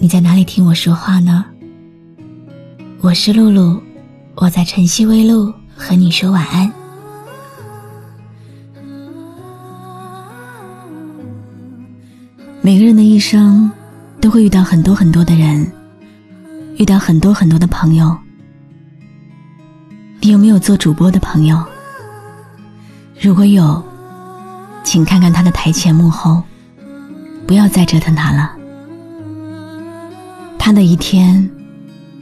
你在哪里听我说话呢？我是露露，我在晨曦微露和你说晚安。每个人的一生都会遇到很多很多的人，遇到很多很多的朋友。你有没有做主播的朋友？如果有，请看看他的台前幕后，不要再折腾他了。他的一天，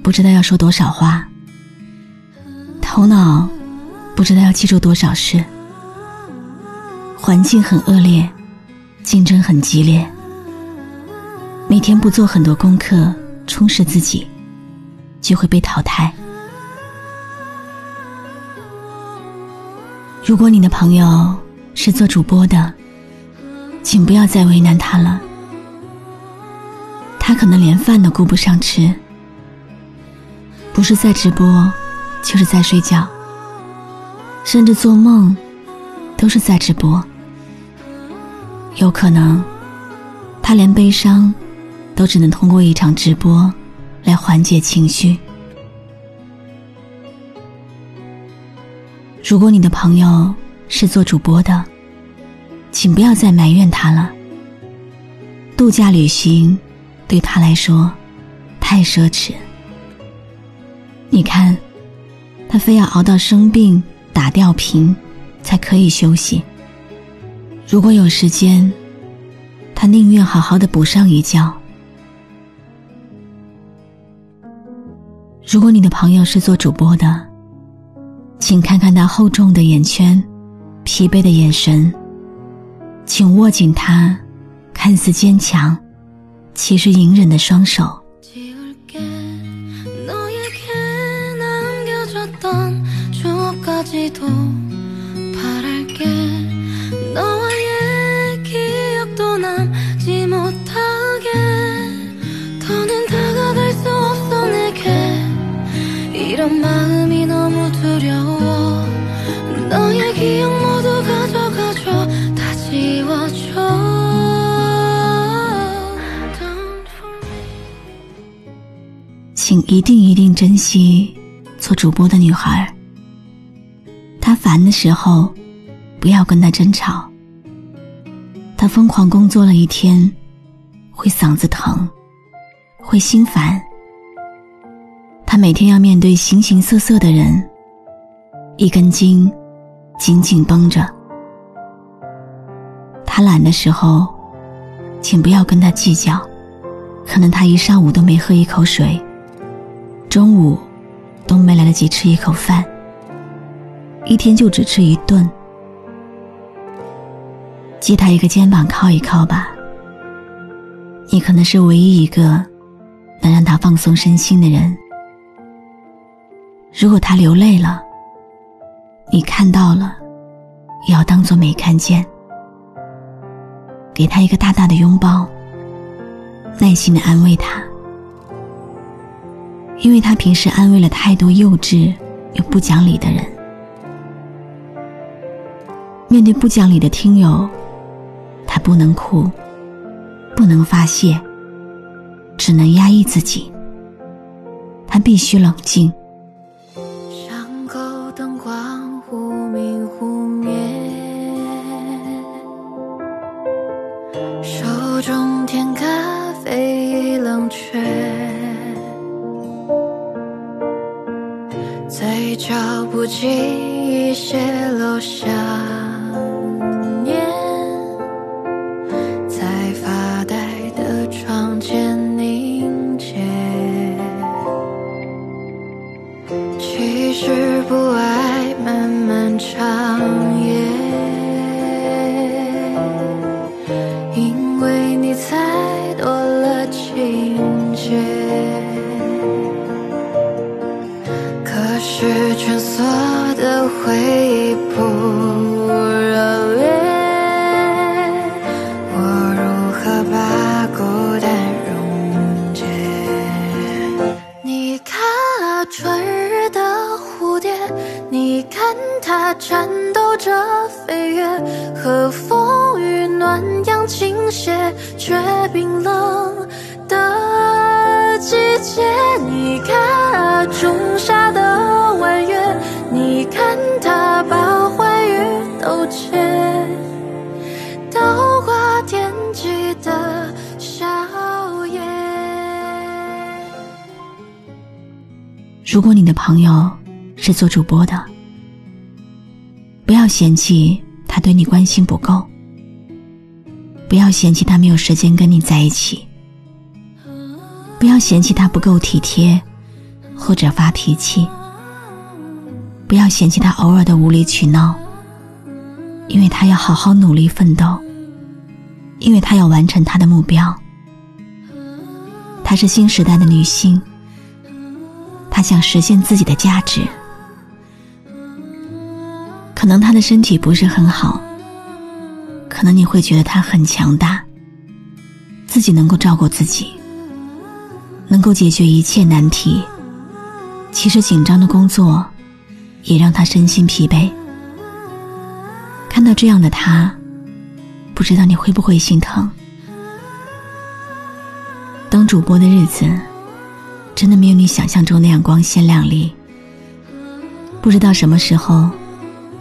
不知道要说多少话，头脑不知道要记住多少事。环境很恶劣，竞争很激烈，每天不做很多功课充实自己，就会被淘汰。如果你的朋友是做主播的，请不要再为难他了。他可能连饭都顾不上吃，不是在直播，就是在睡觉，甚至做梦都是在直播。有可能，他连悲伤都只能通过一场直播来缓解情绪。如果你的朋友是做主播的，请不要再埋怨他了。度假旅行。对他来说，太奢侈。你看，他非要熬到生病打吊瓶，才可以休息。如果有时间，他宁愿好好的补上一觉。如果你的朋友是做主播的，请看看他厚重的眼圈，疲惫的眼神，请握紧他看似坚强。其实隐忍的双手。一定一定珍惜做主播的女孩。她烦的时候，不要跟她争吵。她疯狂工作了一天，会嗓子疼，会心烦。她每天要面对形形色色的人，一根筋紧紧绷着。她懒的时候，请不要跟她计较，可能她一上午都没喝一口水。中午都没来得及吃一口饭，一天就只吃一顿。借他一个肩膀靠一靠吧，你可能是唯一一个能让他放松身心的人。如果他流泪了，你看到了，也要当做没看见。给他一个大大的拥抱，耐心的安慰他。因为他平时安慰了太多幼稚又不讲理的人，面对不讲理的听友，他不能哭，不能发泄，只能压抑自己。他必须冷静。些落下。看它颤抖着飞跃，和风雨暖阳倾斜，却冰冷的季节。你看啊，仲夏的弯月，你看它把欢愉都切，倒挂天际的笑靥。如果你的朋友是做主播的，不要嫌弃他对你关心不够，不要嫌弃他没有时间跟你在一起，不要嫌弃他不够体贴或者发脾气，不要嫌弃他偶尔的无理取闹，因为他要好好努力奋斗，因为他要完成他的目标。她是新时代的女性。他想实现自己的价值，可能他的身体不是很好，可能你会觉得他很强大，自己能够照顾自己，能够解决一切难题。其实紧张的工作也让他身心疲惫。看到这样的他，不知道你会不会心疼？当主播的日子。真的没有你想象中那样光鲜亮丽。不知道什么时候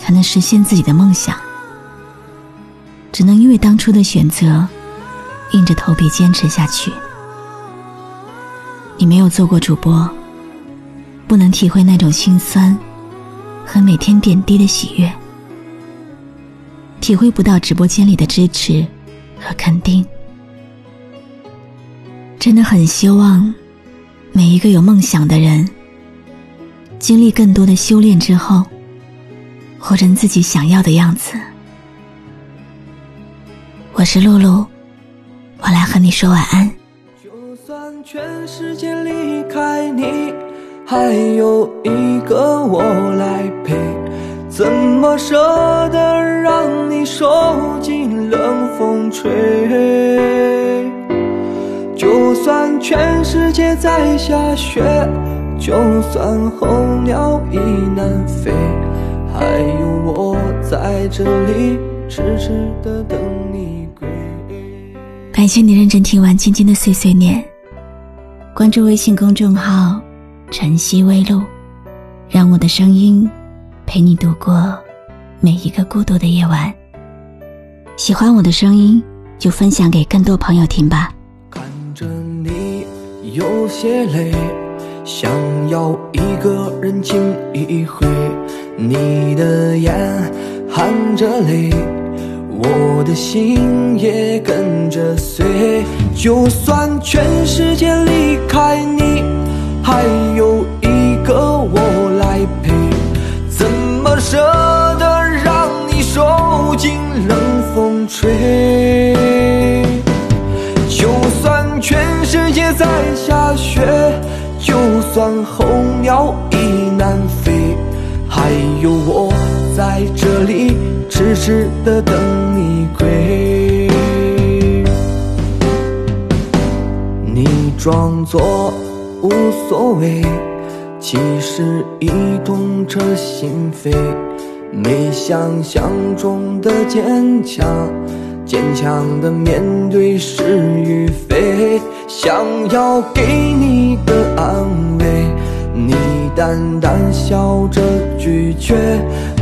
才能实现自己的梦想，只能因为当初的选择，硬着头皮坚持下去。你没有做过主播，不能体会那种心酸和每天点滴的喜悦，体会不到直播间里的支持和肯定。真的很希望。每一个有梦想的人，经历更多的修炼之后，活成自己想要的样子。我是露露，我来和你说晚安。就算全世界离开你，还有一个我来陪，怎么舍得让你受尽冷风吹？就算全世界在下雪，就算候鸟已南飞，还有我在这里痴痴的等你归。感谢你认真听完今天的碎碎念，关注微信公众号“晨曦微露”，让我的声音陪你度过每一个孤独的夜晚。喜欢我的声音，就分享给更多朋友听吧。看着你有些累，想要一个人静一回。你的眼含着泪，我的心也跟着碎。就算全世界离开你，还有一个我来陪。怎么舍得让你受尽冷风吹？就算全世界在下雪，算候鸟已南飞，还有我在这里痴痴的等你归。你装作无所谓，其实已痛彻心扉，没想象中的坚强。坚强的面对是与非，想要给你的，淡淡笑着拒绝。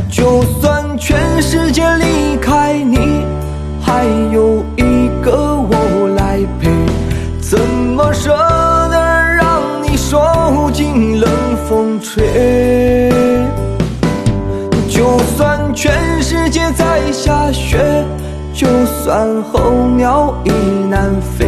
就算全世界离开你，还有一个我来陪，怎么舍得让你受尽冷风吹？就算全世界在下雪。就算候鸟已南飞，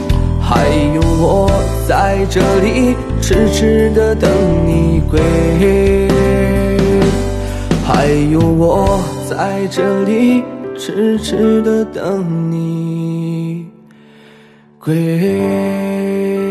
还有我在这里痴痴的等你归。还有我在这里痴痴的等你归。